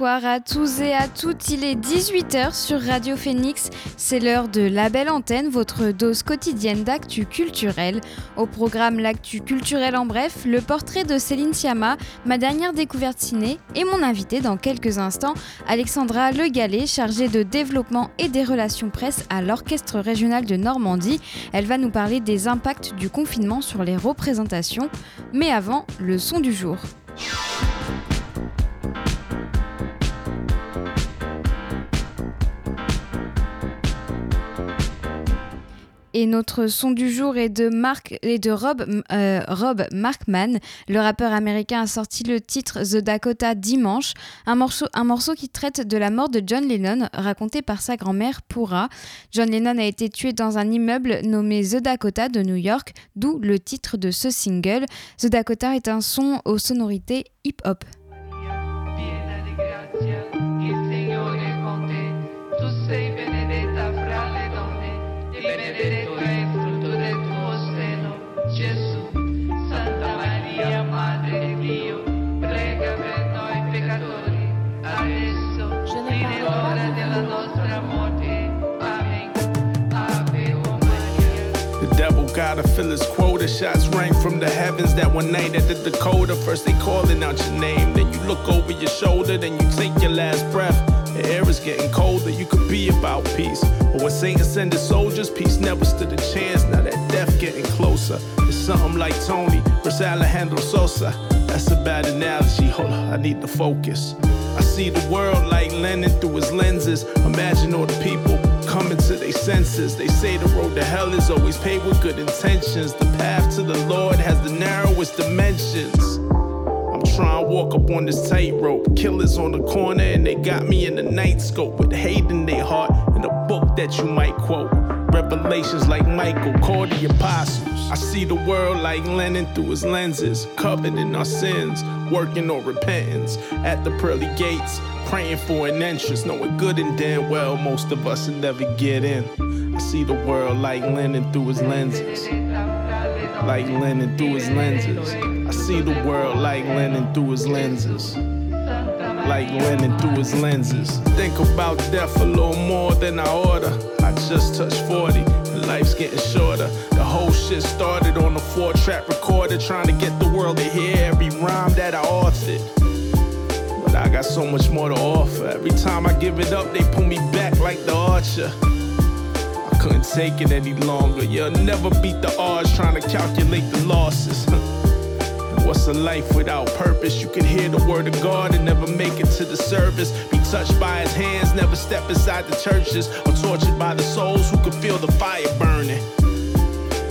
Bonsoir à tous et à toutes, il est 18h sur Radio Phoenix, c'est l'heure de La Belle Antenne, votre dose quotidienne d'actu culturel. Au programme L'actu culturel en bref, le portrait de Céline Sciamma, ma dernière découverte ciné et mon invité dans quelques instants, Alexandra Le Gallet, chargée de développement et des relations presse à l'Orchestre régional de Normandie. Elle va nous parler des impacts du confinement sur les représentations, mais avant, le son du jour. Et notre son du jour est de, euh, Rob Markman. Le rappeur américain a sorti le titre The Dakota dimanche, un morceau, un morceau qui traite de la mort de John Lennon, raconté par sa grand-mère Pura. John Lennon a été tué dans un immeuble nommé The Dakota de New York, d'où le titre de ce single. The Dakota est un son aux sonorités hip-hop. Gotta fill his quota. Shots rang from the heavens that one night at the Dakota. First they calling out your name, then you look over your shoulder, then you take your last breath. The air is getting colder, you could be about peace. But when Satan sent his soldiers, peace never stood a chance. Now that death getting closer. It's something like Tony versus Alejandro Sosa. That's a bad analogy, hold on, I need to focus. See the world like Lennon through his lenses. Imagine all the people coming to their senses. They say the road to hell is always paved with good intentions. The path to the Lord has the narrowest dimensions. I'm trying to walk up on this tightrope. Killers on the corner, and they got me in the night scope with hate in their heart and a book that you might quote. Revelations like Michael, called the apostles. I see the world like Lennon through his lenses, covered in our sins, working on repentance at the pearly gates, praying for an entrance, knowing good and damn well most of us will never get in. I see the world like Lennon through his lenses, like Lennon through his lenses. I see the world like Lennon through his lenses like Lennon through his lenses. Think about death a little more than I order. I just touched 40, and life's getting shorter. The whole shit started on a four track recorder, trying to get the world to hear every rhyme that I authored. But I got so much more to offer. Every time I give it up, they pull me back like the archer. I couldn't take it any longer. You'll never beat the odds trying to calculate the losses. What's a life without purpose? You can hear the word of God and never make it to the service. Be touched by his hands, never step inside the churches. Or tortured by the souls who could feel the fire burning.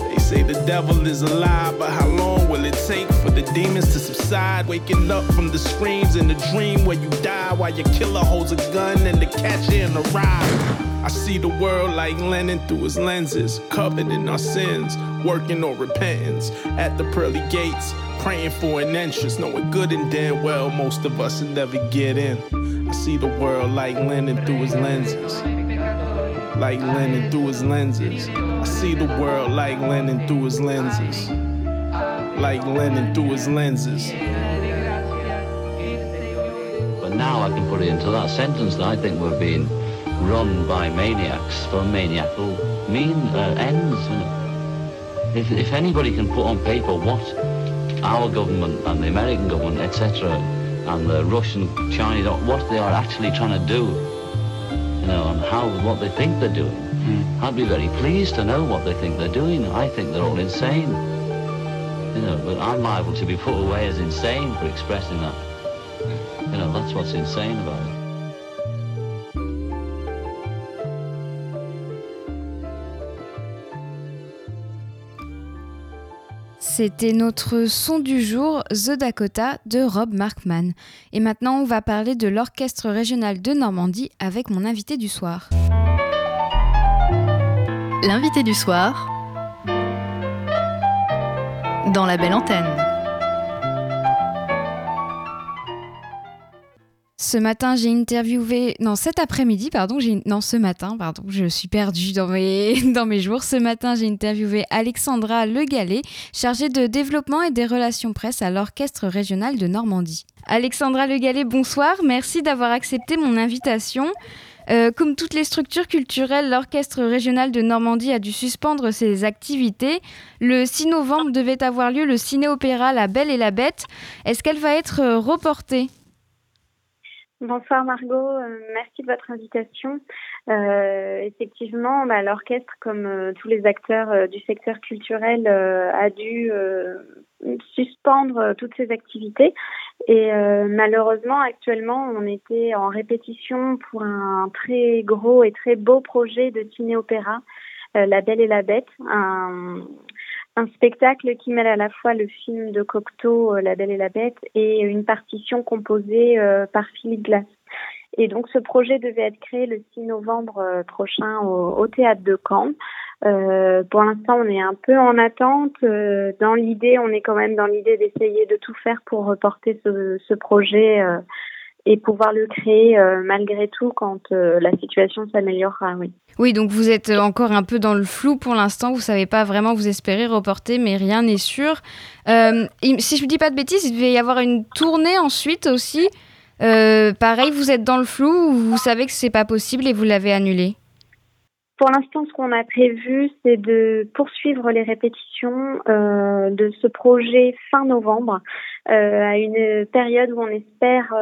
They say the devil is alive, but how long will it take for the demons to subside? Waking up from the screams in the dream where you die while your killer holds a gun and the catcher in the ride. I see the world like Lennon through his lenses, covered in our sins, working on repentance at the pearly gates, praying for an entrance, knowing good and damn well most of us will never get in. I see the world like Lennon through his lenses, like Lennon through his lenses. I see the world like Lennon through his lenses, like Lennon through his lenses. But now I can put it into that sentence that I think we're being run by maniacs for maniacal mean uh, ends. If, if anybody can put on paper what our government and the American government, etc., and the Russian, Chinese, what they are actually trying to do, you know, and how what they think they're doing, mm. I'd be very pleased to know what they think they're doing. I think they're all insane. You know, but I'm liable to be put away as insane for expressing that. You know, that's what's insane about it. C'était notre son du jour, The Dakota de Rob Markman. Et maintenant, on va parler de l'Orchestre régional de Normandie avec mon invité du soir. L'invité du soir dans la belle antenne. Ce matin, j'ai interviewé. Non, cet après-midi, pardon. Non, ce matin, pardon. Je suis perdue dans mes, dans mes jours. Ce matin, j'ai interviewé Alexandra Le Gallet, chargée de développement et des relations presse à l'Orchestre régional de Normandie. Alexandra Le Gallet, bonsoir. Merci d'avoir accepté mon invitation. Euh, comme toutes les structures culturelles, l'Orchestre régional de Normandie a dû suspendre ses activités. Le 6 novembre devait avoir lieu le ciné-opéra La Belle et la Bête. Est-ce qu'elle va être reportée? Bonsoir Margot, euh, merci de votre invitation. Euh, effectivement, bah, l'orchestre, comme euh, tous les acteurs du secteur culturel, a dû suspendre toutes ses activités. Et malheureusement, actuellement, on était en répétition pour un très gros et très beau projet de ciné-opéra, La Belle et la Bête, un spectacle qui mêle à la fois le film de Cocteau, euh, La Belle et la Bête, et une partition composée euh, par Philippe Glass. Et donc ce projet devait être créé le 6 novembre euh, prochain au, théâtre de Caen. pour l'instant, on est un peu en attente. dans l'idée, on est quand même dans l'idée d'essayer de tout faire pour reporter ce, ce projet et pouvoir le créer malgré tout quand la situation s'améliorera. Oui. Oui, donc vous êtes encore un peu dans le flou pour l'instant. Vous savez pas vraiment, vous espérez reporter, mais rien n'est sûr. Euh, si je ne dis pas de bêtises, il devait y avoir une tournée ensuite aussi. Euh, pareil, vous êtes dans le flou ou vous savez que c'est pas possible et vous l'avez annulé pour l'instant, ce qu'on a prévu, c'est de poursuivre les répétitions euh, de ce projet fin novembre, à une période où on espère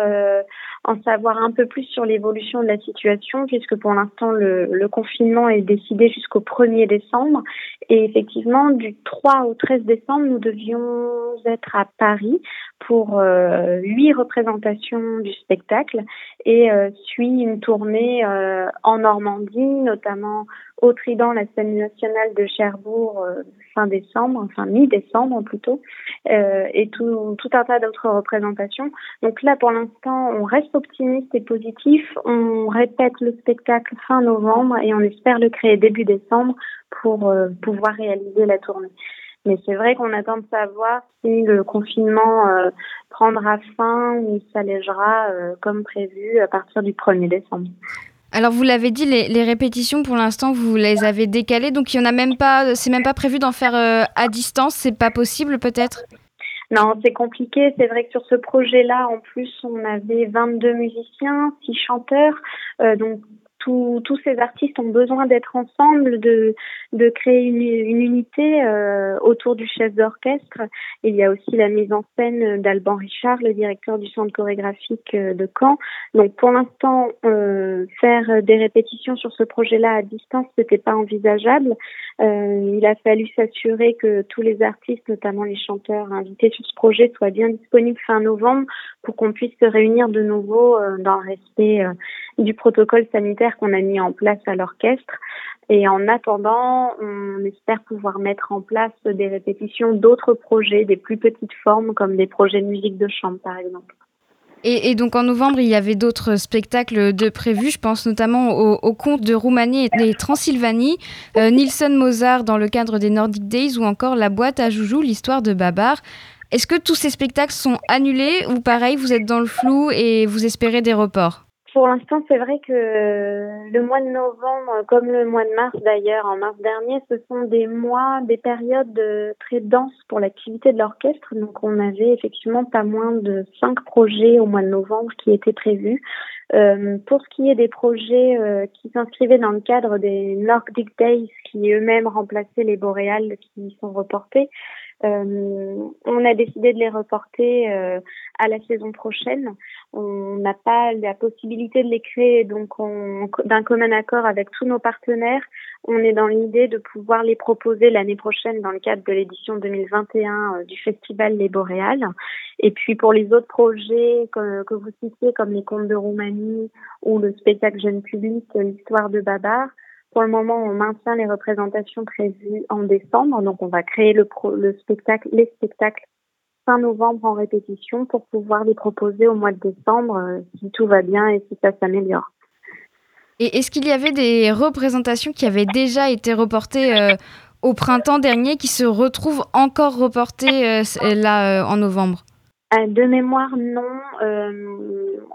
en savoir un peu plus sur l'évolution de la situation, puisque pour l'instant, le, le, confinement est décidé jusqu'au 1er décembre. Et effectivement, du 3 au 13 décembre, nous devions être à Paris pour euh, huit représentations du spectacle et euh, suit une tournée euh, en Normandie, notamment au Trident, la scène nationale de Cherbourg fin décembre, enfin mi-décembre plutôt, et tout, tout un tas d'autres représentations. Donc là, pour l'instant, on reste optimiste et positif. On répète le spectacle fin novembre et on espère le créer début décembre pour pouvoir réaliser la tournée. Mais c'est vrai qu'on attend de savoir si le confinement euh, prendra fin ou s'allégera comme prévu à partir du 1er décembre. Alors vous l'avez dit, les, répétitions pour l'instant vous les avez décalées, donc il y en a même pas, c'est même pas prévu d'en faire euh, à distance, c'est pas possible peut-être? Non, c'est compliqué. C'est vrai que sur ce projet-là, en plus, on avait 22 musiciens, 6 chanteurs. Euh, donc tous ces artistes ont besoin d'être ensemble, de, de créer une, une unité euh, autour du chef d'orchestre. Il y a aussi la mise en scène d'Alban Richard, le directeur du centre chorégraphique euh, de Caen. Donc pour l'instant, euh, faire des répétitions sur ce projet-là à distance, n'était pas envisageable. Euh, il a fallu s'assurer que tous les artistes, notamment les chanteurs invités sur ce projet, soient bien disponibles fin novembre pour qu'on puisse se réunir de nouveau euh, dans le respect du protocole sanitaire qu'on a mis en place à l'orchestre. Et en attendant, on espère pouvoir mettre en place des répétitions d'autres projets, des plus petites formes, comme des projets de musique de chambre, par exemple. Et, donc en novembre, il y avait d'autres spectacles de prévus. Je pense notamment au, Conte de Roumanie et Transylvanie, euh, Mozart dans le cadre des Nordic Days ou encore La boîte à Joujou, l'histoire de Babar. Est-ce que tous ces spectacles sont annulés ou pareil, vous êtes dans le flou et vous espérez des reports? Pour l'instant, c'est vrai que le mois de novembre, comme le mois de mars d'ailleurs, en mars dernier, ce sont des mois, des périodes très denses pour l'activité de l'orchestre. Donc, on avait effectivement pas moins de cinq projets au mois de novembre qui étaient prévus. Euh, pour ce qui est des projets euh, qui s'inscrivaient dans le cadre des Nordic Days, qui eux-mêmes remplaçaient les boréales qui sont reportés, euh, on a décidé de les reporter euh, à la saison prochaine. On n'a pas la possibilité de les créer donc d'un commun accord avec tous nos partenaires. On est dans l'idée de pouvoir les proposer l'année prochaine dans le cadre de l'édition 2021 euh, du festival Les Boréales. Et puis pour les autres projets que, que vous citiez comme les contes de Roumanie ou le spectacle jeune public l'histoire de Babar, pour le moment, on maintient les représentations prévues en décembre, donc on va créer le, le spectacle, les spectacles fin novembre en répétition pour pouvoir les proposer au mois de décembre euh, si tout va bien et si ça s'améliore. Et est-ce qu'il y avait des représentations qui avaient déjà été reportées au printemps dernier qui se retrouvent encore reportées là en novembre? De mémoire, non.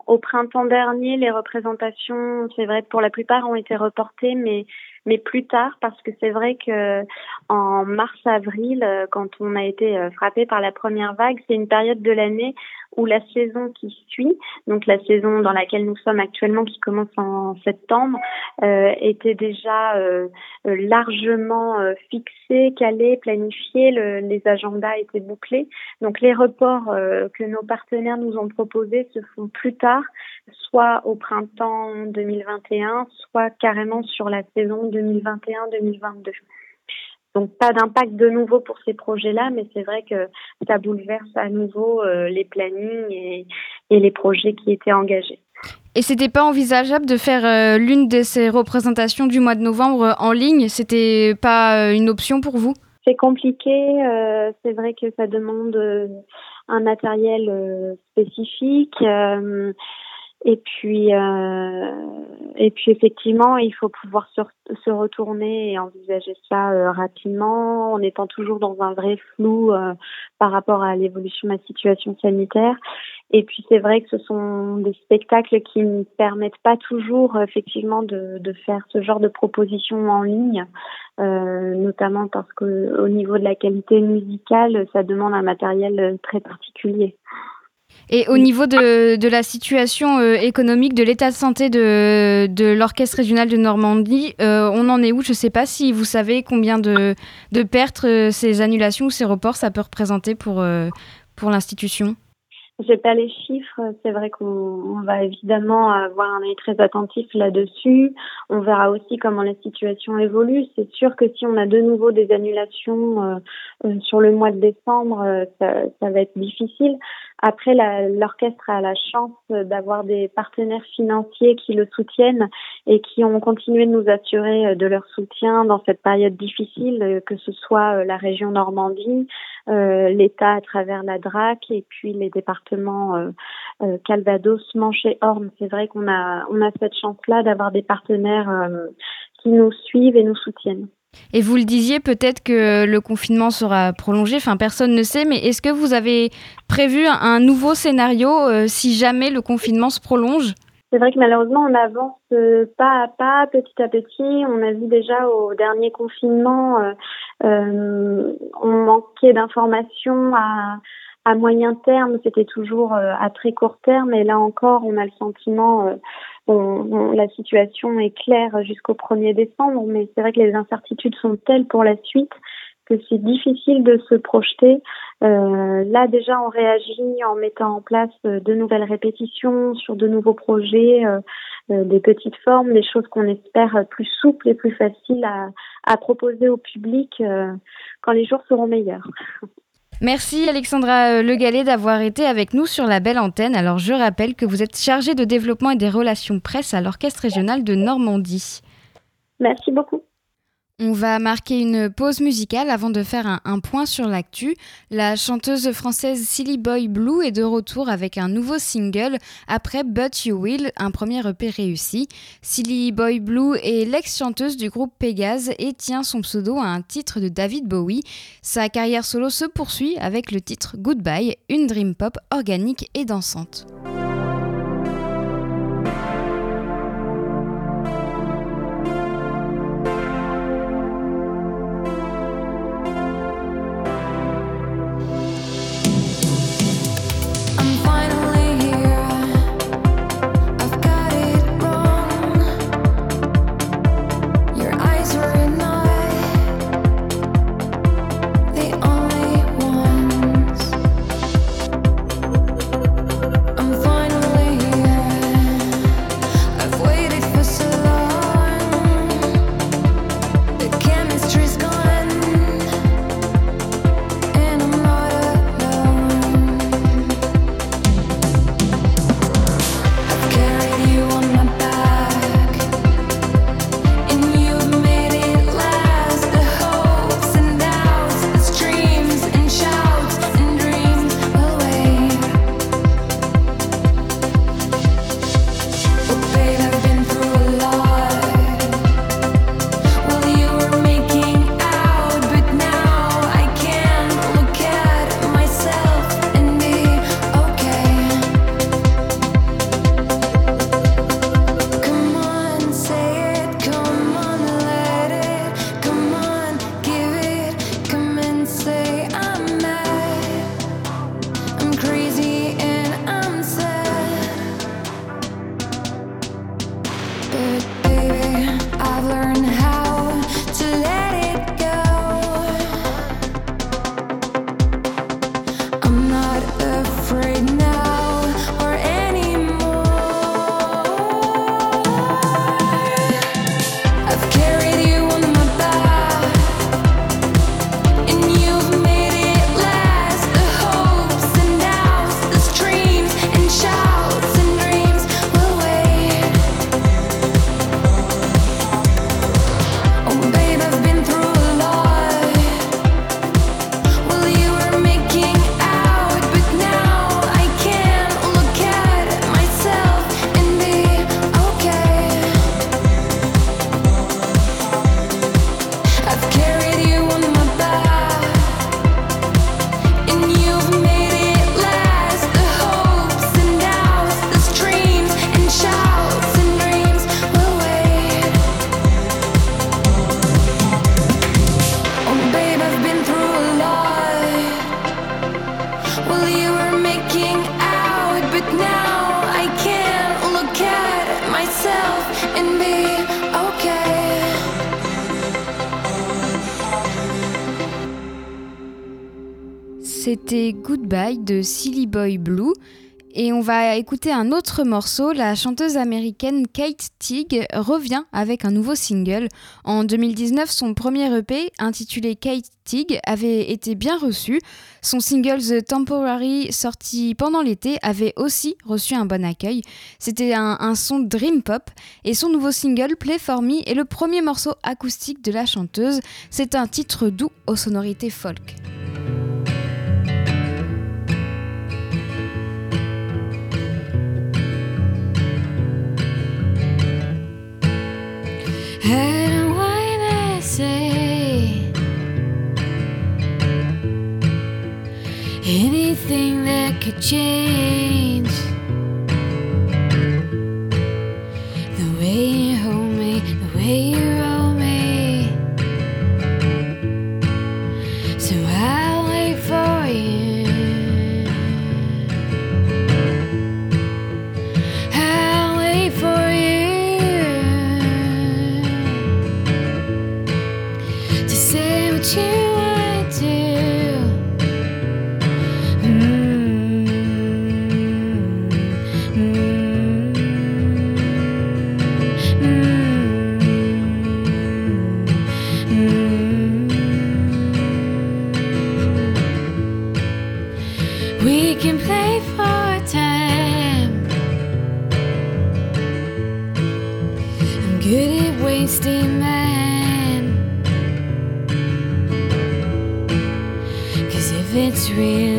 au printemps dernier, les représentations, c'est vrai, pour la plupart ont été reportées, mais mais plus tard parce que c'est vrai que en mars-avril, euh, quand on a été euh, frappé par la première vague, c'est une période de l'année où la saison qui suit, donc la saison dans laquelle nous sommes actuellement, qui commence en septembre, euh, était déjà euh, largement euh, fixée, calée, planifiée. Le, les agendas étaient bouclés. Donc les reports que nos partenaires nous ont proposés se font plus tard, soit au printemps 2021, soit carrément sur la saison 2021-2022. Donc pas d'impact de nouveau pour ces projets-là, mais c'est vrai que ça bouleverse à nouveau euh, les plannings et, et, les projets qui étaient engagés. Et c'était pas envisageable de faire euh, l'une de ces représentations du mois de novembre euh, en ligne? C'était pas une option pour vous? C'est compliqué. c'est vrai que ça demande un matériel spécifique. Et puis, euh, et puis effectivement, il faut pouvoir se, se retourner et envisager ça euh, rapidement, en étant toujours dans un vrai flou euh, par rapport à l'évolution de la situation sanitaire. Et puis c'est vrai que ce sont des spectacles qui ne permettent pas toujours effectivement de, de faire ce genre de propositions en ligne, euh, notamment parce que au niveau de la qualité musicale, ça demande un matériel très particulier. Et au niveau de, de la situation euh, économique, de l'état de santé de, de l'Orchestre régional de Normandie, euh, on en est où? Je ne sais pas si vous savez combien de, de pertes euh, ces annulations ou ces reports ça peut représenter pour, pour l'institution? J'ai pas les chiffres. C'est vrai qu'on va évidemment avoir un œil très attentif là-dessus. On verra aussi comment la situation évolue. C'est sûr que si on a de nouveau des annulations sur le mois de décembre, ça, ça va être difficile. Après, l'orchestre a la chance d'avoir des partenaires financiers qui le soutiennent et qui ont continué de nous assurer de leur soutien dans cette période difficile, que ce soit euh, la région Normandie, euh, l'État à travers la DRAC et puis les départements euh, Calvados, Manche et Orne. C'est vrai qu'on a, on a cette chance-là d'avoir des partenaires qui nous suivent et nous soutiennent. Et vous le disiez, peut-être que le confinement sera prolongé, enfin personne ne sait, mais est-ce que vous avez prévu un nouveau scénario euh, si jamais le confinement se prolonge? C'est vrai que malheureusement, on avance euh, pas à pas, petit à petit. On a vu déjà au dernier confinement, euh, on manquait d'informations à, à moyen terme. C'était toujours à très court terme, et là encore, on a le sentiment la situation est claire jusqu'au 1er décembre, mais c'est vrai que les incertitudes sont telles pour la suite que c'est difficile de se projeter. Euh, là déjà, on réagit en mettant en place euh, de nouvelles répétitions sur de nouveaux projets, euh, des petites formes, des choses qu'on espère plus souples et plus faciles à, à proposer au public quand les jours seront meilleurs. Merci Alexandra euh, Le Gallet d'avoir été avec nous sur la belle antenne. Alors je rappelle que vous êtes chargée de développement et des relations presse à l'Orchestre régional de Normandie. Merci beaucoup. On va marquer une pause musicale avant de faire un, point sur l'actu. La chanteuse française Silly Boy Blue est de retour avec un nouveau single après But You Will, un premier EP réussi. Silly Boy Blue est l'ex-chanteuse du groupe Pégase et tient son pseudo à un titre de David Bowie. Sa carrière solo se poursuit avec le titre Goodbye, une dream pop organique et dansante. Blue. Et on va écouter un autre morceau. La chanteuse américaine Kate Teague revient avec un nouveau single. En 2019, son premier EP, intitulé Kate Teague, avait été bien reçu. Son single The Temporary, sorti pendant l'été, avait aussi reçu un bon accueil. C'était un, un, son dream pop. Et son nouveau single, Play For Me, est le premier morceau acoustique de la chanteuse. C'est un titre doux aux sonorités folk. Anything that could change real.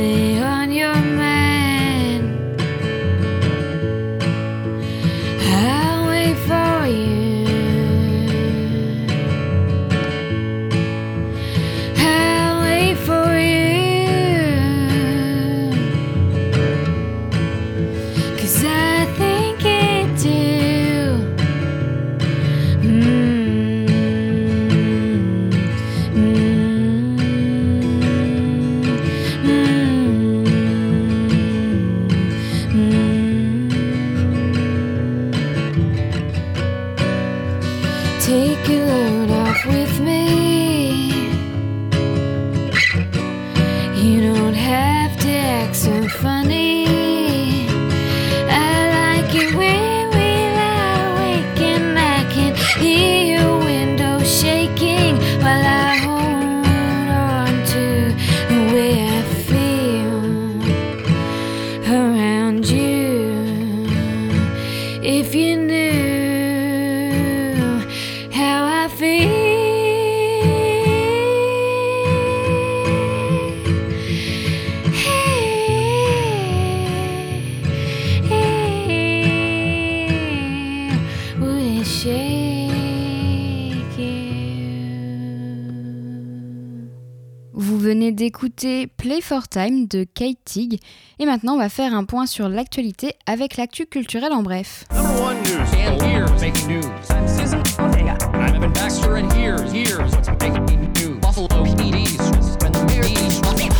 D'écouter Play for Time de Kate Teague. Et maintenant, on va faire un point sur l'actualité avec l'actu culturelle en bref.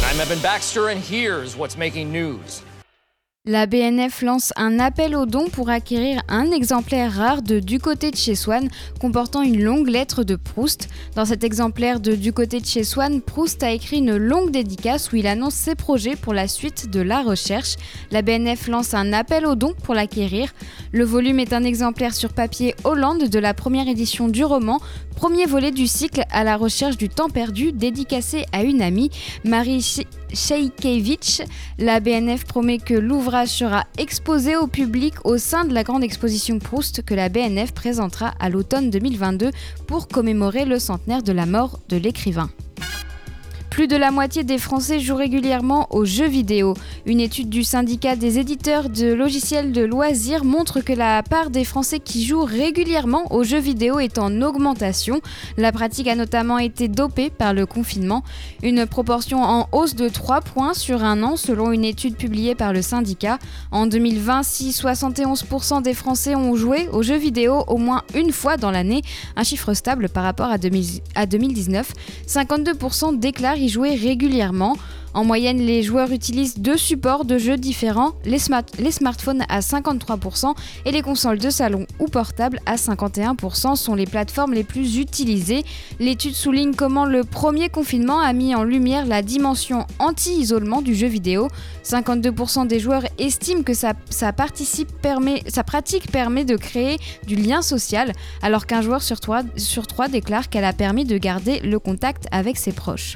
I'm Evan Baxter, and here's what's making news. La BNF lance un appel aux dons pour acquérir un exemplaire rare de Du côté de chez Swann comportant une longue lettre de Proust. Dans cet exemplaire de Du côté de chez Swann, Proust a écrit une longue dédicace où il annonce ses projets pour la suite de la recherche. La BNF lance un appel aux dons pour l'acquérir. Le volume est un exemplaire sur papier Hollande de la première édition du roman, premier volet du cycle à la recherche du temps perdu dédicacé à une amie, Marie Sheikevich. La BNF promet que l'ouvrage sera exposé au public au sein de la grande exposition Proust que la BNF présentera à l'automne 2022 pour commémorer le centenaire de la mort de l'écrivain. Plus de la moitié des Français jouent régulièrement aux jeux vidéo. Une étude du syndicat des éditeurs de logiciels de loisirs montre que la part des Français qui jouent régulièrement aux jeux vidéo est en augmentation. La pratique a notamment été dopée par le confinement. Une proportion en hausse de 3 points sur un an selon une étude publiée par le syndicat. En 2020, si 71% des Français ont joué aux jeux vidéo au moins une fois dans l'année, un chiffre stable par rapport à 2019, 52% déclarent jouer régulièrement. En moyenne, les joueurs utilisent deux supports de jeux différents, les, smart- les smartphones à 53% et les consoles de salon ou portables à 51% sont les plateformes les plus utilisées. L'étude souligne comment le premier confinement a mis en lumière la dimension anti-isolement du jeu vidéo. 52% des joueurs estiment que sa, pratique permet de créer du lien social, alors qu'un joueur sur sur trois déclare qu'elle a permis de garder le contact avec ses proches.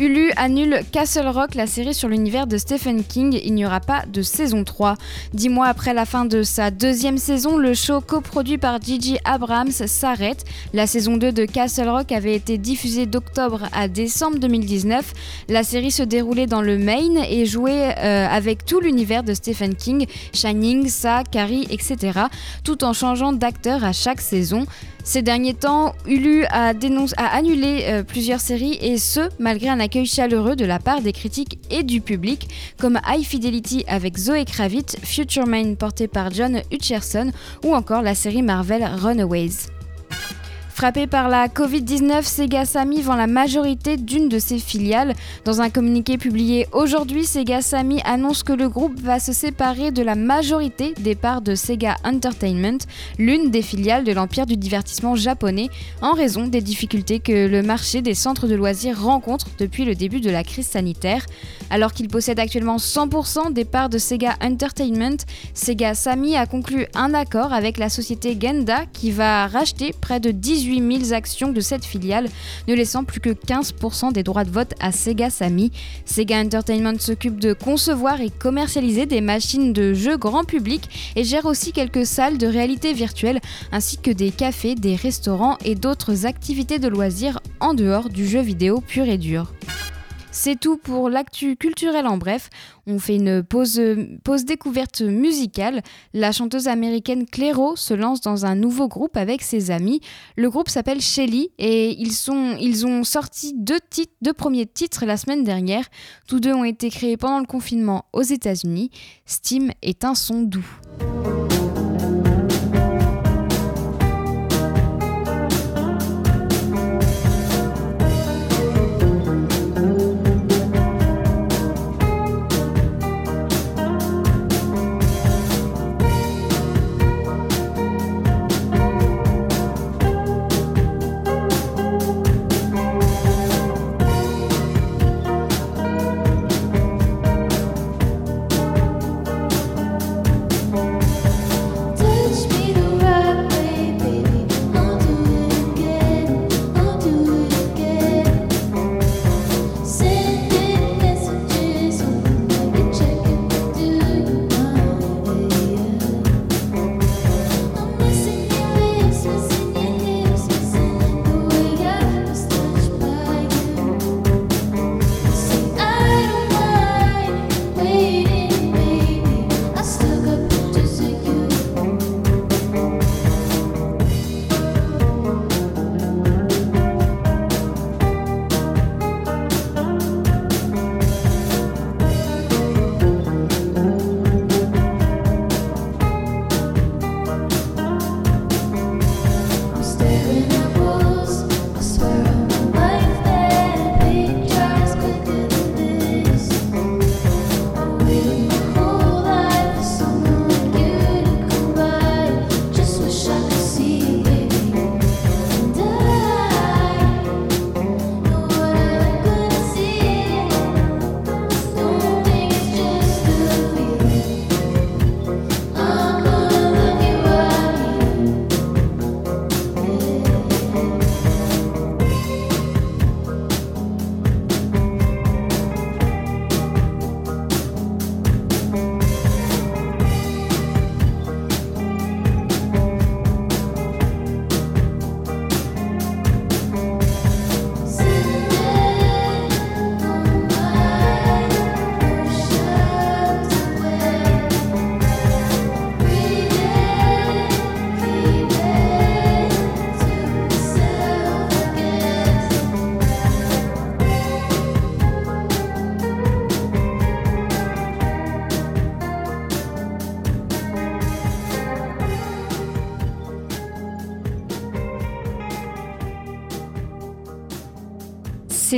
Hulu annule Castle Rock, la série sur l'univers de Stephen King. Il n'y aura pas de saison 3. Dix mois après la fin de sa deuxième saison, le show coproduit par Gigi Abrams s'arrête. La saison 2 de Castle Rock avait été diffusée d'octobre à décembre 2019. La série se déroulait dans le Maine et jouait euh, avec tout l'univers de Stephen King, Shining, Sa, Carrie, etc., tout en changeant d'acteur à chaque saison. Ces derniers temps, Hulu a, annulé euh, plusieurs séries et ce, malgré un accueil chaleureux de la part des critiques et du public, comme High Fidelity avec Zoe Kravitz, Future Man porté par John Hutcherson ou encore la série Marvel Runaways. Frappé par la Covid-19, Sega Sammy vend la majorité d'une de ses filiales. Dans un communiqué publié aujourd'hui, Sega Sammy annonce que le groupe va se séparer de la majorité des parts de Sega Entertainment, l'une des filiales de l'empire du divertissement japonais, en raison des difficultés que le marché des centres de loisirs rencontre depuis le début de la crise sanitaire. Alors qu'il possède actuellement 100% des parts de Sega Entertainment, Sega Sammy a conclu un accord avec la société Genda qui va racheter près de 18 000 actions de cette filiale, ne laissant plus que 15% des droits de vote à Sega Sammy. Sega Entertainment s'occupe de concevoir et commercialiser des machines de jeux grand public et gère aussi quelques salles de réalité virtuelle ainsi que des cafés, des restaurants et d'autres activités de loisirs en dehors du jeu vidéo pur et dur. C'est tout pour l'actu culturel en bref. On fait une pause, découverte musicale. La chanteuse américaine Clairo se lance dans un nouveau groupe avec ses amis. Le groupe s'appelle Shelly et ils ont sorti deux, titres, deux premiers titres la semaine dernière. Tous deux ont été créés pendant le confinement aux États-Unis. Steam est un son doux.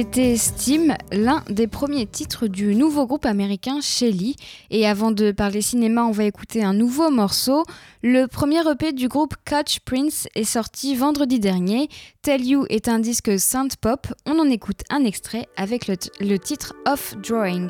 C'était Steam, l'un des premiers titres du nouveau groupe américain Shelly. Et avant de parler cinéma, on va écouter un nouveau morceau. Le premier EP du groupe Catch Prince est sorti vendredi dernier. Tell You est un disque synth pop. On en écoute un extrait avec le, le titre Off Drawing.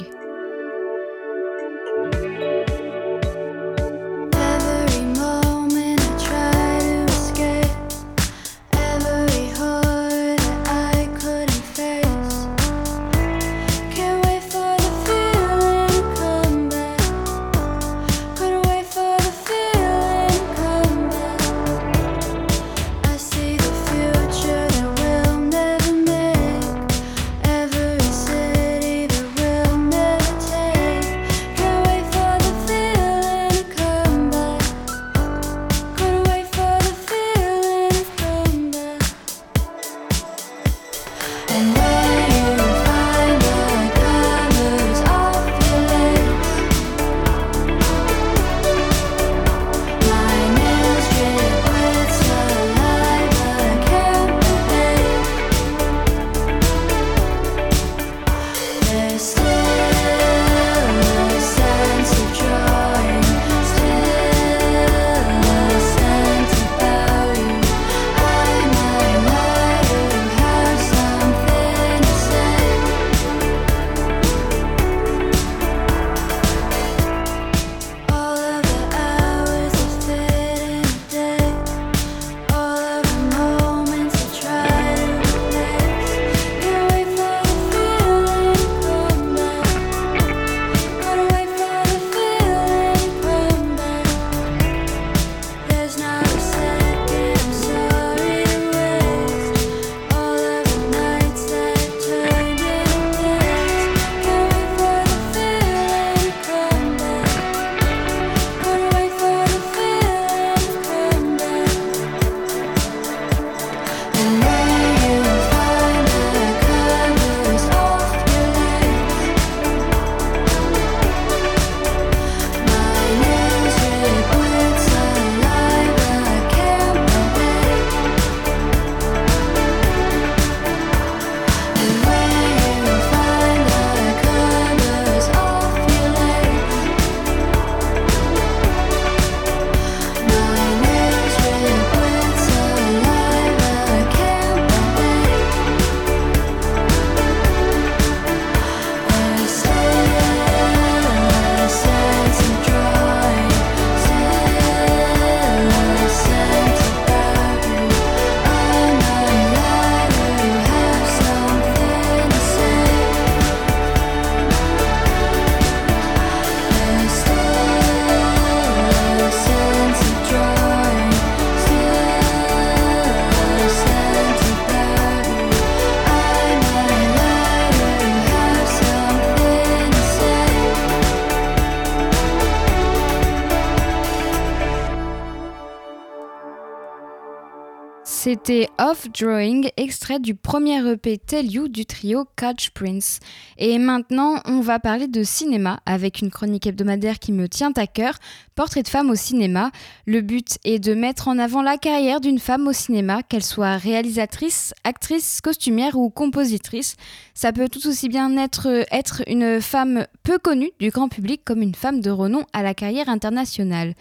C'était Off Drawing, extrait du premier EP Tell You du trio Catch Prince. Et maintenant, on va parler de cinéma avec une chronique hebdomadaire qui me tient à cœur, Portrait de femme au cinéma. Le but est de mettre en avant la carrière d'une femme au cinéma, qu'elle soit réalisatrice, actrice, costumière ou compositrice. Ça peut tout aussi bien être, être une femme peu connue du grand public comme une femme de renom à la carrière internationale.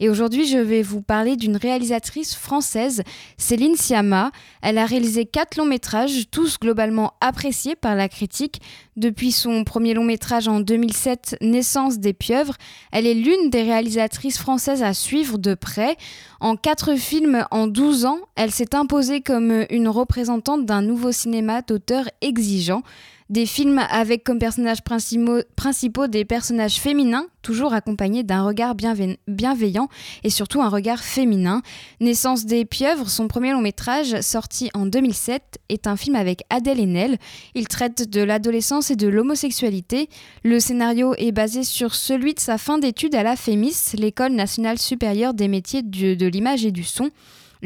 Et aujourd'hui, je vais vous parler d'une réalisatrice française, Céline Sciamma. Elle a réalisé quatre longs métrages, tous globalement appréciés par la critique. Depuis son premier long métrage en 2007, Naissance des pieuvres, elle est l'une des réalisatrices françaises à suivre de près. En quatre films en 12 ans, elle s'est imposée comme une représentante d'un nouveau cinéma d'auteur exigeant. Des films avec comme personnages principaux, des personnages féminins, toujours accompagnés d'un regard bienve- bienveillant et surtout un regard féminin. Naissance des pieuvres, son premier long métrage, sorti en 2007, est un film avec Adèle Haenel. Il traite de l'adolescence et de l'homosexualité. Le scénario est basé sur celui de sa fin d'études à la FEMIS, l'École nationale supérieure des métiers de l'image et du son.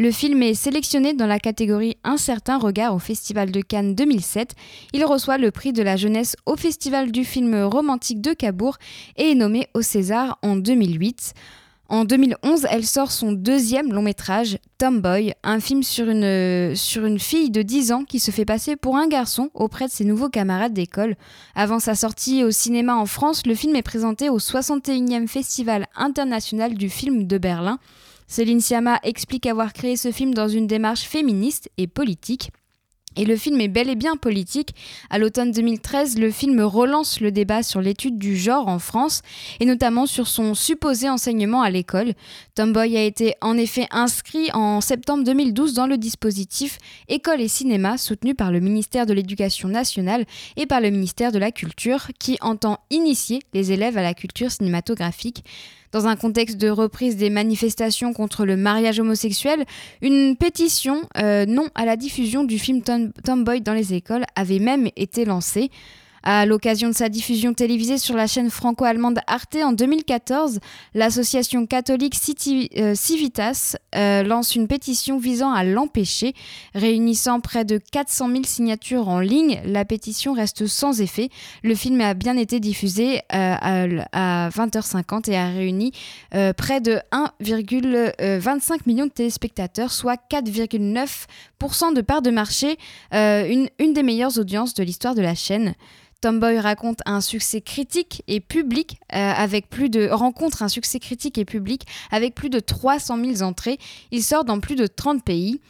Le film est sélectionné dans la catégorie Un certain regard au Festival de Cannes 2007. Il reçoit le prix de la jeunesse au Festival du film romantique de Cabourg et est nommé au César en 2008. En 2011, elle sort son deuxième long métrage, Tomboy, un film sur une, sur une fille de 10 ans qui se fait passer pour un garçon auprès de ses nouveaux camarades d'école. Avant sa sortie au cinéma en France, le film est présenté au 61e Festival international du film de Berlin. Céline Sciamma explique avoir créé ce film dans une démarche féministe et politique. Et le film est bel et bien politique. À l'automne 2013, le film relance le débat sur l'étude du genre en France et notamment sur son supposé enseignement à l'école. Tomboy a été en effet inscrit en septembre 2012 dans le dispositif École et cinéma soutenu par le ministère de l'Éducation nationale et par le ministère de la Culture qui entend initier les élèves à la culture cinématographique. Dans un contexte de reprise des manifestations contre le mariage homosexuel, une pétition euh, non à la diffusion du film Tom- Tomboy dans les écoles avait même été lancée. À l'occasion de sa diffusion télévisée sur la chaîne franco-allemande Arte en 2014, l'association catholique euh, Civitas euh, lance une pétition visant à l'empêcher. Réunissant près de 400 000 signatures en ligne, la pétition reste sans effet. Le film a bien été diffusé euh, à, à 20h50 et a réuni près de 1,25 million de téléspectateurs, soit 4,9% de part de marché, une des meilleures audiences de l'histoire de la chaîne. Tomboy raconte un succès critique et public euh, avec plus de rencontre un succès critique et public avec plus de 300 000 entrées. Il sort dans plus de 30 pays.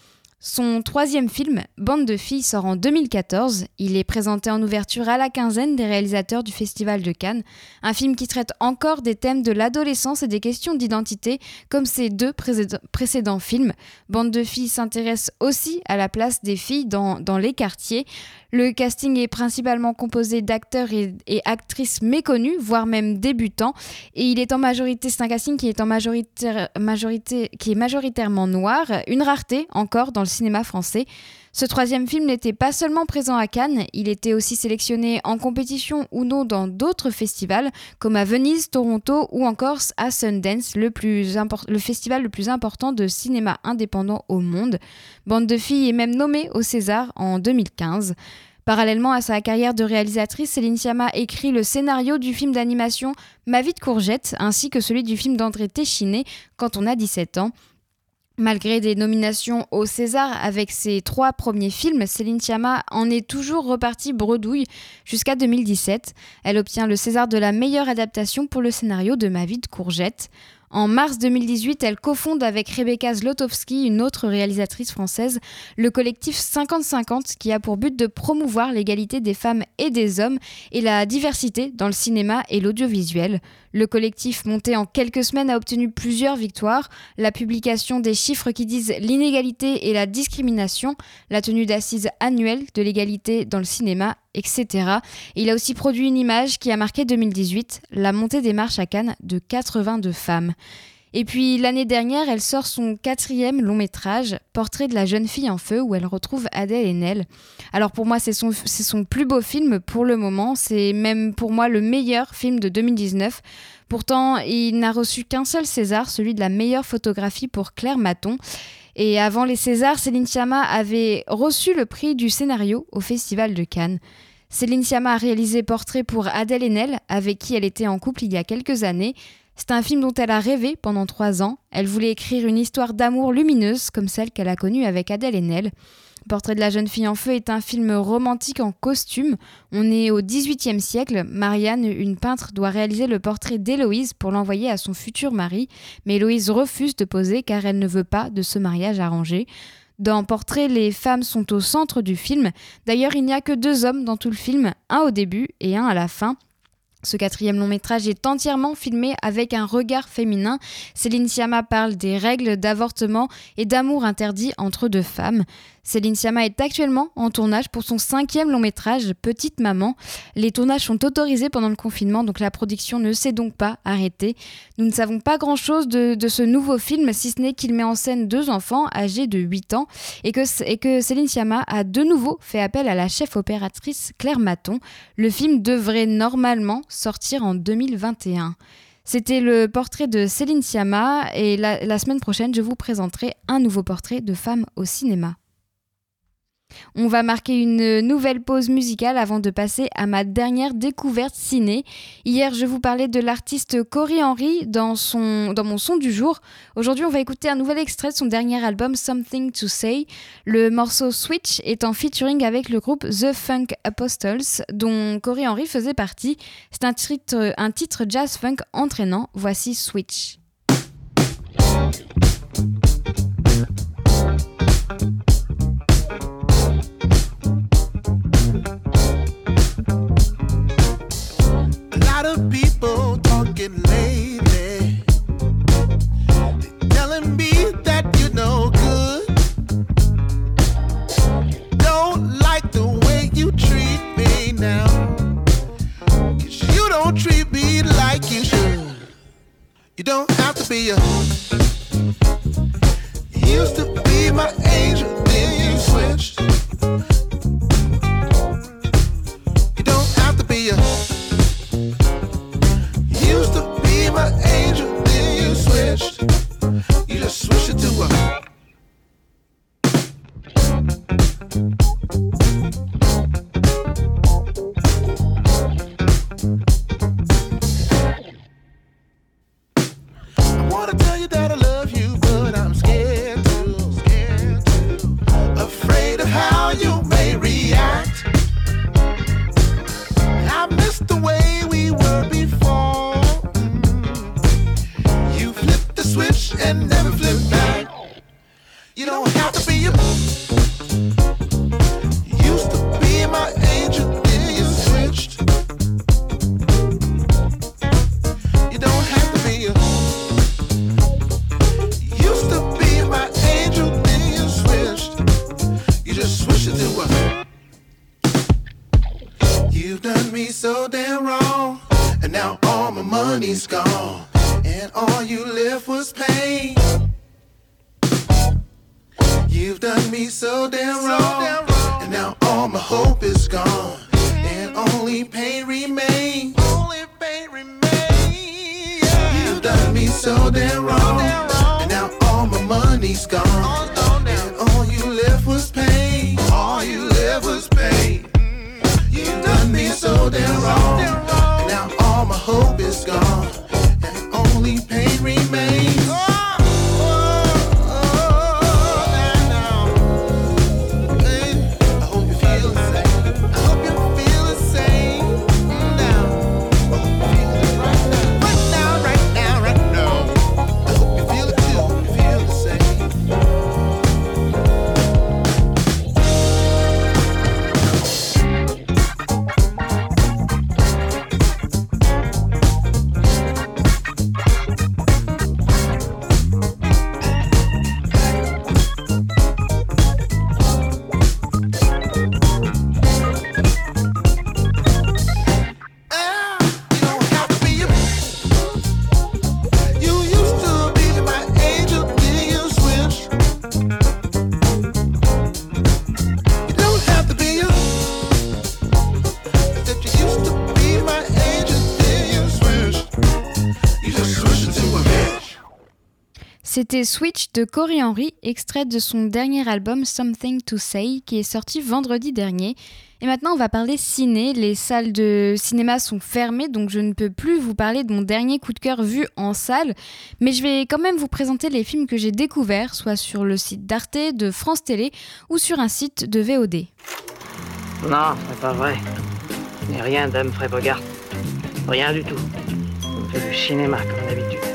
Son troisième film, Bande de filles, sort en 2014. Il est présenté en ouverture à la quinzaine des réalisateurs du Festival de Cannes. Un film qui traite encore des thèmes de l'adolescence et des questions d'identité, comme ses deux précédents- films. Bande de filles s'intéresse aussi à la place des filles dans les quartiers. Le casting est principalement composé d'acteurs et, actrices méconnus, voire même débutants. Et il est en majorité, c'est un casting qui est en majorité, qui est majoritairement noir, une rareté encore dans le cinéma français. Ce troisième film n'était pas seulement présent à Cannes, il était aussi sélectionné en compétition ou non dans d'autres festivals, comme à Venise, Toronto ou encore à Sundance, le, festival le plus important de cinéma indépendant au monde. Bande de filles est même nommée au César en 2015. Parallèlement à sa carrière de réalisatrice, Céline Sciamma écrit le scénario du film d'animation Ma vie de courgette, ainsi que celui du film d'André Téchiné, Quand on a 17 ans. Malgré des nominations au César avec ses trois premiers films, Céline Sciamma en est toujours repartie bredouille jusqu'à 2017. Elle obtient le César de la meilleure adaptation pour le scénario de Ma vie de courgette. En mars 2018, elle cofonde avec Rebecca Zlotowski, une autre réalisatrice française, le collectif 50-50 qui a pour but de promouvoir l'égalité des femmes et des hommes et la diversité dans le cinéma et l'audiovisuel. Le collectif, monté en quelques semaines, a obtenu plusieurs victoires. La publication des chiffres qui disent l'inégalité et la discrimination, la tenue d'assises annuelle de l'égalité dans le cinéma, etc. Et il a aussi produit une image qui a marqué 2018, la montée des marches à Cannes de 82 femmes. Et puis l'année dernière, elle sort son quatrième long métrage, Portrait de la jeune fille en feu, où elle retrouve Adèle Haenel. Alors pour moi, c'est son, son plus beau film pour le moment, c'est même pour moi le meilleur film de 2019. Pourtant, il n'a reçu qu'un seul César, celui de la meilleure photographie pour Claire Maton. Et avant les Césars, Céline Sciamma avait reçu le prix du scénario au Festival de Cannes. Céline Sciamma a réalisé Portrait pour Adèle Haenel, avec qui elle était en couple il y a quelques années. C'est un film dont elle a rêvé pendant trois ans. Elle voulait écrire une histoire d'amour lumineuse comme celle qu'elle a connue avec Adèle Haenel. Portrait de la jeune fille en feu est un film romantique en costume. On est au XVIIIe siècle. Marianne, une peintre, doit réaliser le portrait d'Héloïse pour l'envoyer à son futur mari, mais Héloïse refuse de poser car elle ne veut pas de ce mariage arrangé. Dans Portrait, les femmes sont au centre du film. D'ailleurs, il n'y a que deux hommes dans tout le film, un au début et un à la fin. Ce quatrième long métrage est entièrement filmé avec un regard féminin. Céline Sciamma parle des règles d'avortement et d'amour interdit entre deux femmes. Céline Sciamma est actuellement en tournage pour son cinquième long métrage, Petite Maman. Les tournages sont autorisés pendant le confinement, donc la production ne s'est donc pas arrêtée. Nous ne savons pas grand-chose de, ce nouveau film, si ce n'est qu'il met en scène deux enfants âgés de 8 ans et que, et que Céline Sciamma a de nouveau fait appel à la chef opératrice Claire Maton. Le film devrait normalement sortir en 2021. C'était le portrait de Céline Sciamma et la semaine prochaine, je vous présenterai un nouveau portrait de femme au cinéma. On va marquer une nouvelle pause musicale avant de passer à ma dernière découverte ciné. Hier, je vous parlais de l'artiste Cory Henry dans, mon son du jour. Aujourd'hui, on va écouter un nouvel extrait de son dernier album Something to Say. Le morceau Switch est en featuring avec le groupe The Funk Apostles, dont Cory Henry faisait partie. C'est un titre, un titre jazz funk entraînant. Voici Switch. Lot of people talking lately, telling me that you're no good. Don't like the way you treat me now, 'cause you don't treat me like you should. You don't have to be a. Used to be my angel, then you switched. Used to be my angel, then you switched. You just switched it to a. C'était Switch de Cory Henry, extrait de son dernier album Something to Say, qui est sorti vendredi dernier. Et maintenant, on va parler ciné. Les salles de cinéma sont fermées, donc je ne peux plus vous parler de mon dernier coup de cœur vu en salle. Mais je vais quand même vous présenter les films que j'ai découverts, soit sur le site d'Arte, de France Télé ou sur un site de VOD. Non, c'est pas vrai. Je n'ai rien d'Humphrey Bogart. Rien du tout. On fait du cinéma comme d'habitude.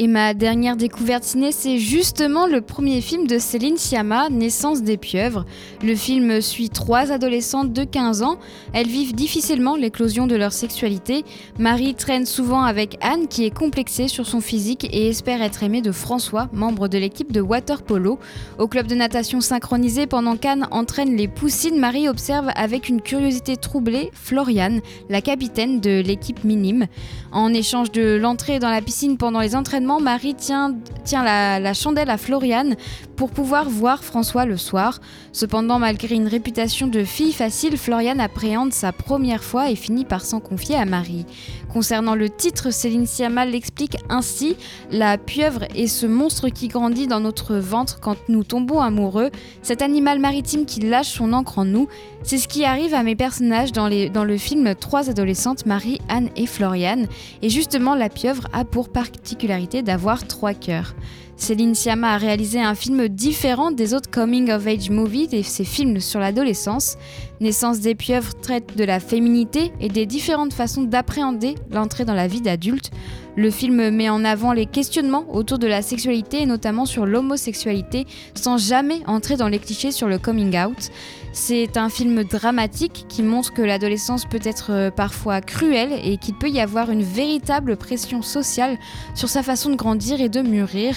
Et ma dernière découverte ciné, c'est justement le premier film de Céline Sciamma, Naissance des pieuvres. Le film suit trois adolescentes de 15 ans. Elles vivent difficilement l'éclosion de leur sexualité. Marie traîne souvent avec Anne, qui est complexée sur son physique et espère être aimée de François, membre de l'équipe de water polo. Au club de natation synchronisé, pendant qu'Anne entraîne les poussines, Marie observe avec une curiosité troublée Floriane, la capitaine de l'équipe minime. En échange de l'entrée dans la piscine pendant les entraînements, Marie tient, la chandelle à Floriane pour pouvoir voir François le soir. Cependant, malgré une réputation de fille facile, Floriane appréhende sa première fois et finit par s'en confier à Marie. Concernant le titre, Céline Sciamma l'explique ainsi La pieuvre est ce monstre qui grandit dans notre ventre quand nous tombons amoureux, cet animal maritime qui lâche son encre en nous. C'est ce qui arrive à mes personnages dans, le film Trois adolescentes, Marie, Anne et Floriane. Et justement, la pieuvre a pour particularité d'avoir trois cœurs. Céline Sciamma a réalisé un film différent des autres coming of age movies et ses films sur l'adolescence. Naissance des pieuvres traite de la féminité et des différentes façons d'appréhender l'entrée dans la vie d'adulte. Le film met en avant les questionnements autour de la sexualité et notamment sur l'homosexualité sans jamais entrer dans les clichés sur le coming out. C'est un film dramatique qui montre que l'adolescence peut être euh, parfois cruelle et qu'il peut y avoir une véritable pression sociale sur sa façon de grandir et de mûrir.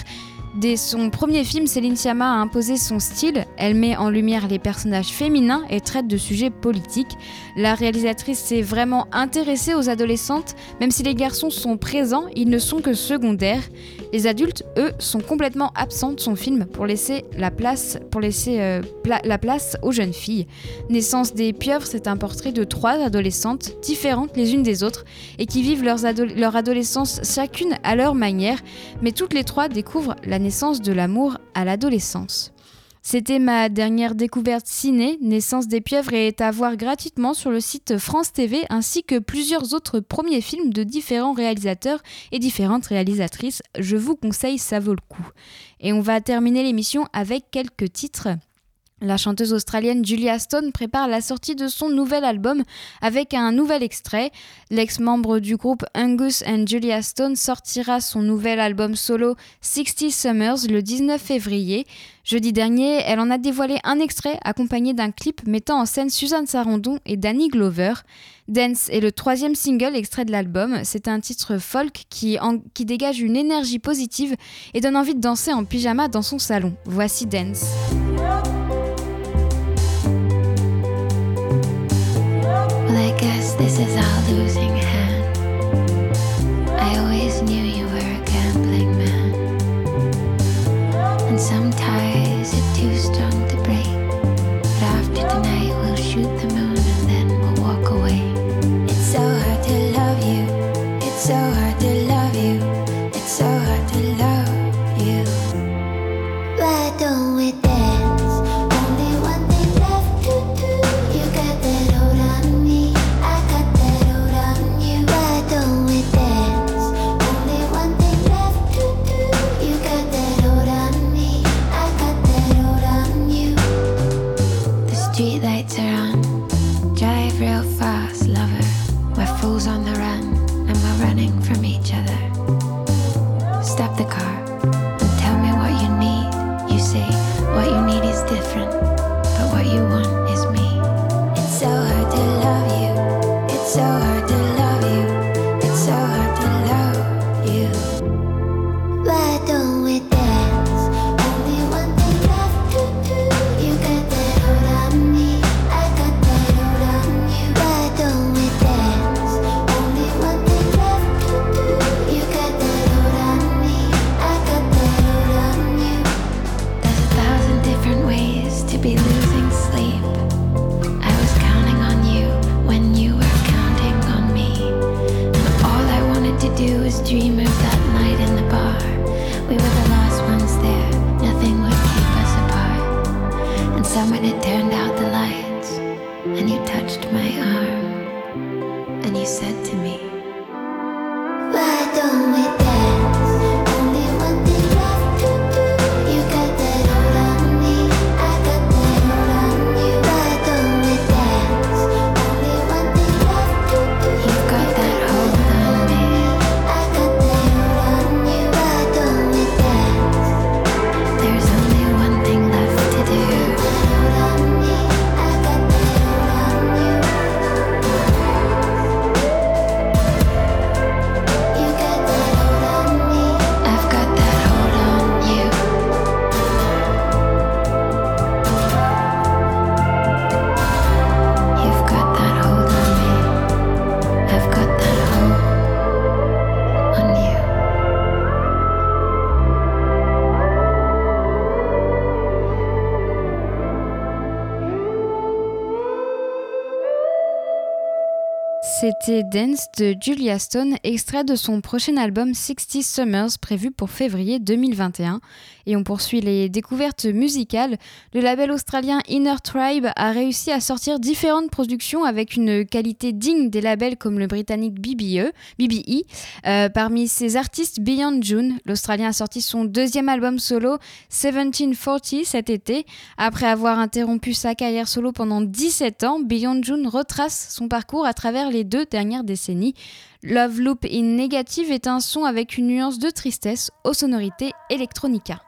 Dès son premier film, Céline Sciamma a imposé son style. Elle met en lumière les personnages féminins et traite de sujets politiques. La réalisatrice s'est vraiment intéressée aux adolescentes. Même si les garçons sont présents, ils ne sont que secondaires. Les adultes, eux, sont complètement absents de son film pour laisser la place, euh, aux jeunes filles. Naissance des pieuvres, c'est un portrait de trois adolescentes différentes les unes des autres et qui vivent leur adolescence chacune à leur manière, mais toutes les trois découvrent la naissance de l'amour à l'adolescence. C'était ma dernière découverte ciné. Naissance des pieuvres est à voir gratuitement sur le site France TV ainsi que plusieurs autres premiers films de différents réalisateurs et différentes réalisatrices. Je vous conseille, ça vaut le coup. Et on va terminer l'émission avec quelques titres. La chanteuse australienne Julia Stone prépare la sortie de son nouvel album avec un nouvel extrait. L'ex-membre du groupe Angus and Julia Stone sortira son nouvel album solo 60 Summers le 19 février. Jeudi dernier, elle en a dévoilé un extrait accompagné d'un clip mettant en scène Suzanne Sarandon et Danny Glover. Dance est le troisième single extrait de l'album. C'est un titre folk qui, qui dégage une énergie positive et donne envie de danser en pyjama dans son salon. Voici Dance. I guess this is our losing hand. I always knew you were a gambling man. And some ties are too someone had turned out the lights, and you touched my arm, and you said to me, c'était Dance de Julia Stone, extrait de son prochain album 60 Summers prévu pour février 2021. Et on poursuit les découvertes musicales. Le label australien Inner Tribe a réussi à sortir différentes productions avec une qualité digne des labels comme le britannique BBE. BBE. Euh, parmi ses artistes, Beyond June, l'Australien a sorti son deuxième album solo 1740 cet été. Après avoir interrompu sa carrière solo pendant 17 ans, Beyond June retrace son parcours à travers les deux dernières. Love Loop in Negative est un son avec une nuance de tristesse aux sonorités electronica.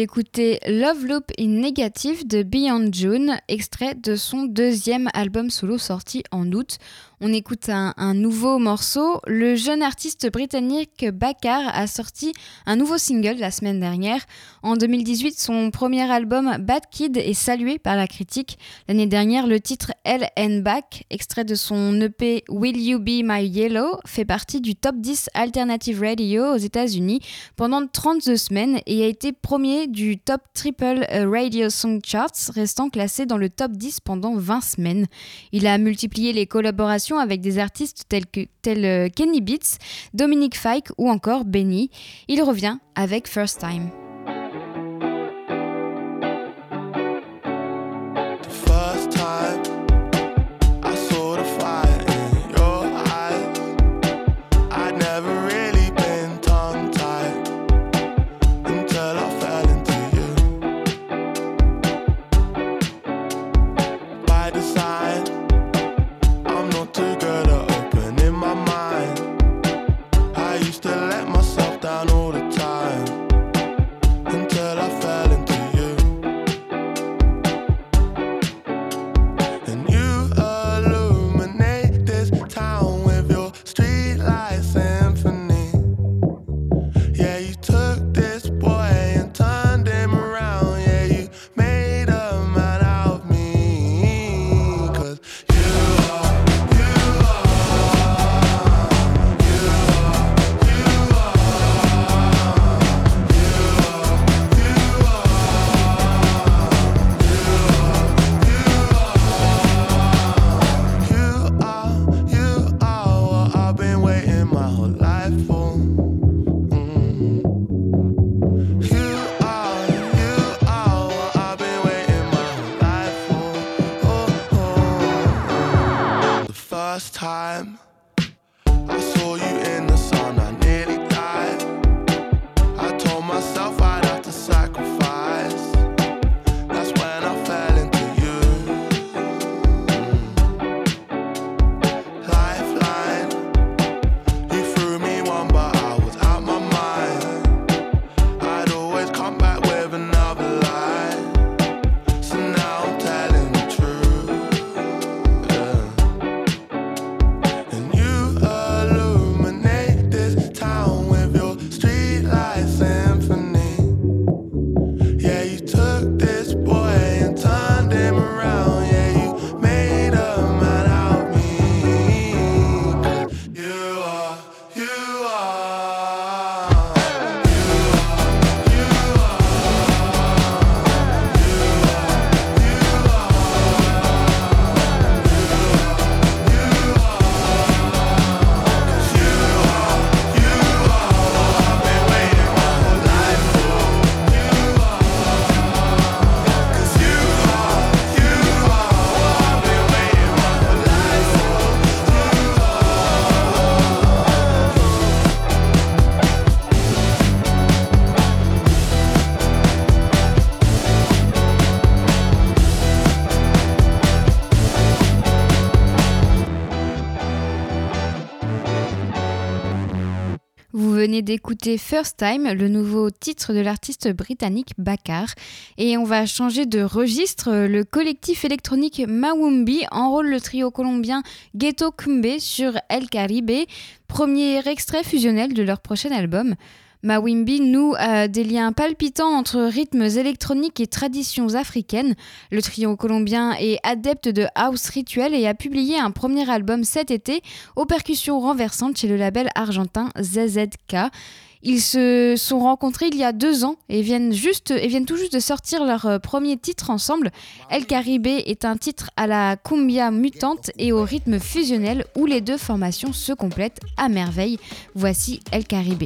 D'écouter Love Loop in Negative de Beyond June, extrait de son deuxième album solo sorti en août. On écoute un, nouveau morceau. Le jeune artiste britannique Bakar a sorti un nouveau single la semaine dernière. En 2018, son premier album Bad Kid est salué par la critique. L'année dernière, le titre L and Back, extrait de son EP Will You Be My Yellow, fait partie du top 10 Alternative Radio aux États-Unis pendant 32 semaines et a été premier du top triple Radio Song Charts, restant classé dans le top 10 pendant 20 semaines. Il a multiplié les collaborations avec des artistes tels, que, euh, Kenny Beats, Dominic Fike ou encore Benny. Il revient avec First Time. D'écouter First Time, le nouveau titre de l'artiste britannique Bakar. Et on va changer de registre. Le collectif électronique Mawumbi enrôle le trio colombien Ghetto Kumbe sur El Caribe, premier extrait fusionnel de leur prochain album. Mawimbi noue euh, des liens palpitants entre rythmes électroniques et traditions africaines. Le trio colombien est adepte de house rituel et a publié un premier album cet été aux percussions renversantes chez le label argentin ZZK. Ils se sont rencontrés il y a deux ans et viennent, et viennent tout juste de sortir leur euh, premier titre ensemble. El Caribe est un titre à la cumbia mutante et au rythme fusionnel où les deux formations se complètent à merveille. Voici El Caribe.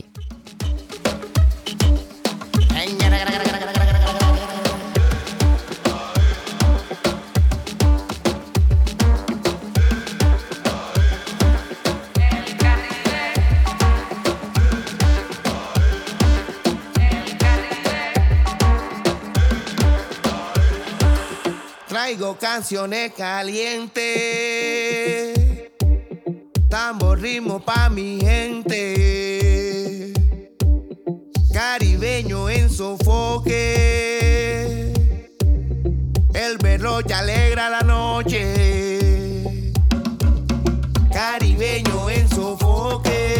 Traigo canciones calientes, tambor ritmo pa' mi gente. caribeño en sofoque. El ya alegra la noche. Caribeño en sofoque.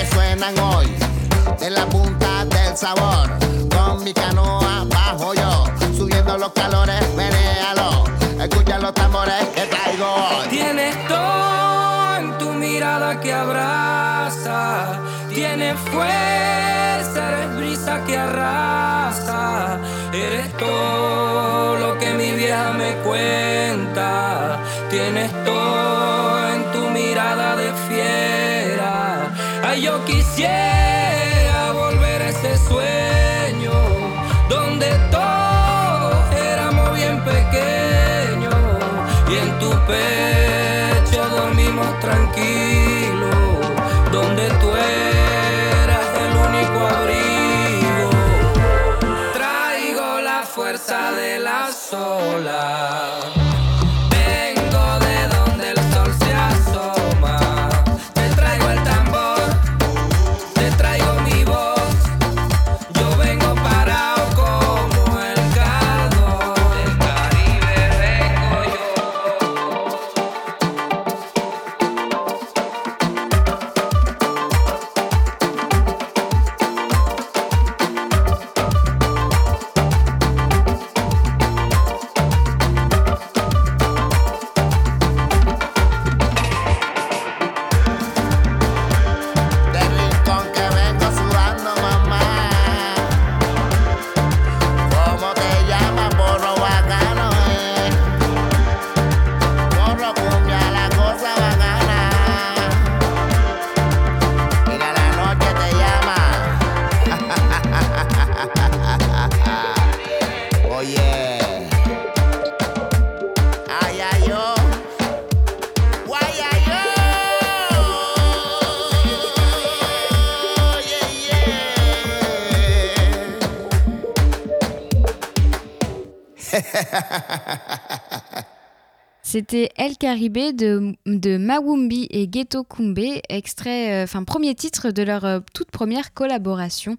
Que suenan hoy. De la punta del sabor, con mi canoa bajo yo, subiendo los calores, menéalo. Escucha los tambores que traigo hoy. Tienes todo en tu mirada que abraza. Tienes fuerza, eres brisa que arrasa. Eres todo lo que mi vieja me cuenta. Tienes todo en tu mirada de fiera. Yo quisiera volver a ese sueño donde todos éramos bien pequeños y en tu pecho dormimos tranquilos, donde tú eras el único abrigo. Traigo la fuerza de las olas. C'était El Caribé de, de Mawumbi et Ghetto Kumbe, extrait, euh, enfin premier titre de leur euh, toute première collaboration.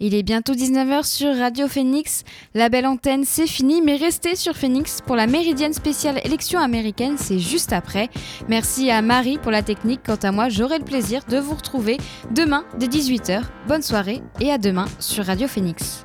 Il est bientôt 19h sur Radio Phoenix. La belle antenne, c'est fini, mais restez sur Phoenix pour la méridienne spéciale élection américaine, c'est juste après. Merci à Marie pour la technique. Quant à moi, j'aurai le plaisir de vous retrouver demain dès 18h. Bonne soirée et à demain sur Radio Phoenix.